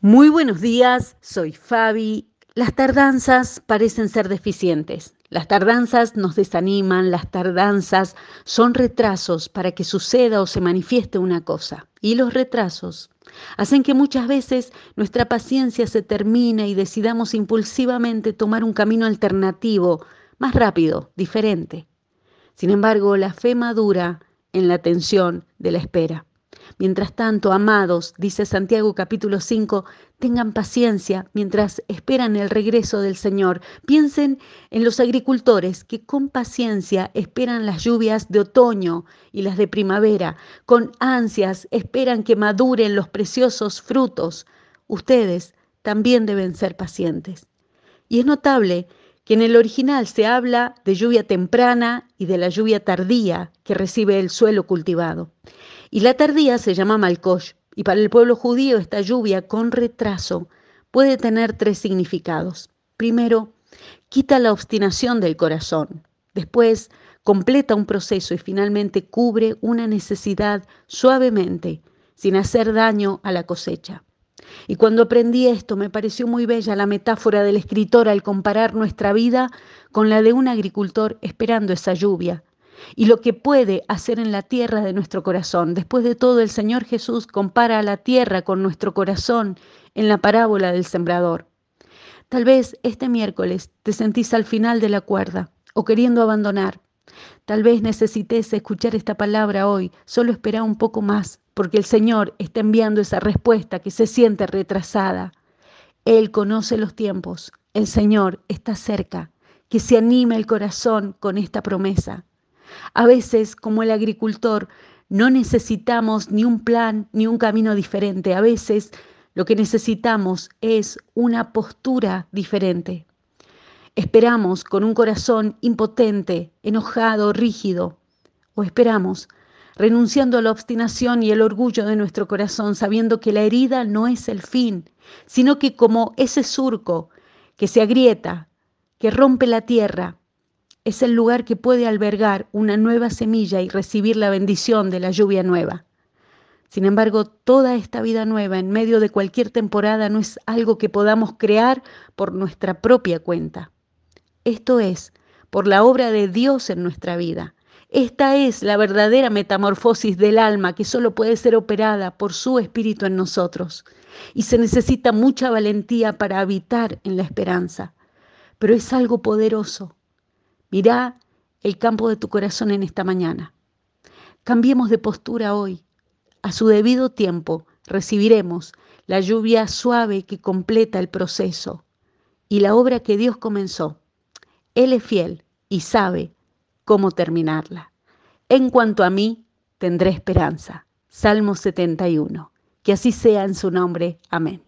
Muy buenos días, soy Fabi. Las tardanzas parecen ser deficientes. Las tardanzas nos desaniman, las tardanzas son retrasos para que suceda o se manifieste una cosa. Y los retrasos hacen que muchas veces nuestra paciencia se termine y decidamos impulsivamente tomar un camino alternativo, más rápido, diferente. Sin embargo, la fe madura en la tensión de la espera. Mientras tanto, amados, dice Santiago capítulo 5, tengan paciencia mientras esperan el regreso del Señor. Piensen en los agricultores que con paciencia esperan las lluvias de otoño y las de primavera. Con ansias esperan que maduren los preciosos frutos. Ustedes también deben ser pacientes. Y es notable que en el original se habla de lluvia temprana y de la lluvia tardía que recibe el suelo cultivado. Y la tardía se llama Malkosh, y para el pueblo judío esta lluvia con retraso puede tener tres significados. Primero, quita la obstinación del corazón. Después, completa un proceso y finalmente cubre una necesidad suavemente, sin hacer daño a la cosecha. Y cuando aprendí esto me pareció muy bella la metáfora del escritor al comparar nuestra vida con la de un agricultor esperando esa lluvia, y lo que puede hacer en la tierra de nuestro corazón. Después de todo, el Señor Jesús compara a la tierra con nuestro corazón en la parábola del sembrador. Tal vez este miércoles te sentís al final de la cuerda o queriendo abandonar. Tal vez necesites escuchar esta palabra hoy, solo espera un poco más, porque el Señor está enviando esa respuesta que se siente retrasada. Él conoce los tiempos, el Señor está cerca, que se anime el corazón con esta promesa. A veces, como el agricultor, no necesitamos ni un plan ni un camino diferente. A veces lo que necesitamos es una postura diferente. Esperamos con un corazón impotente, enojado, rígido. O esperamos renunciando a la obstinación y el orgullo de nuestro corazón, sabiendo que la herida no es el fin, sino que como ese surco que se agrieta, que rompe la tierra, es el lugar que puede albergar una nueva semilla y recibir la bendición de la lluvia nueva. Sin embargo, toda esta vida nueva en medio de cualquier temporada no es algo que podamos crear por nuestra propia cuenta. Esto es por la obra de Dios en nuestra vida. Esta es la verdadera metamorfosis del alma que solo puede ser operada por su espíritu en nosotros. Y se necesita mucha valentía para habitar en la esperanza. Pero es algo poderoso Mirá el campo de tu corazón en esta mañana. Cambiemos de postura hoy. A su debido tiempo recibiremos la lluvia suave que completa el proceso y la obra que Dios comenzó. Él es fiel y sabe cómo terminarla. En cuanto a mí, tendré esperanza. Salmo 71. Que así sea en su nombre. Amén.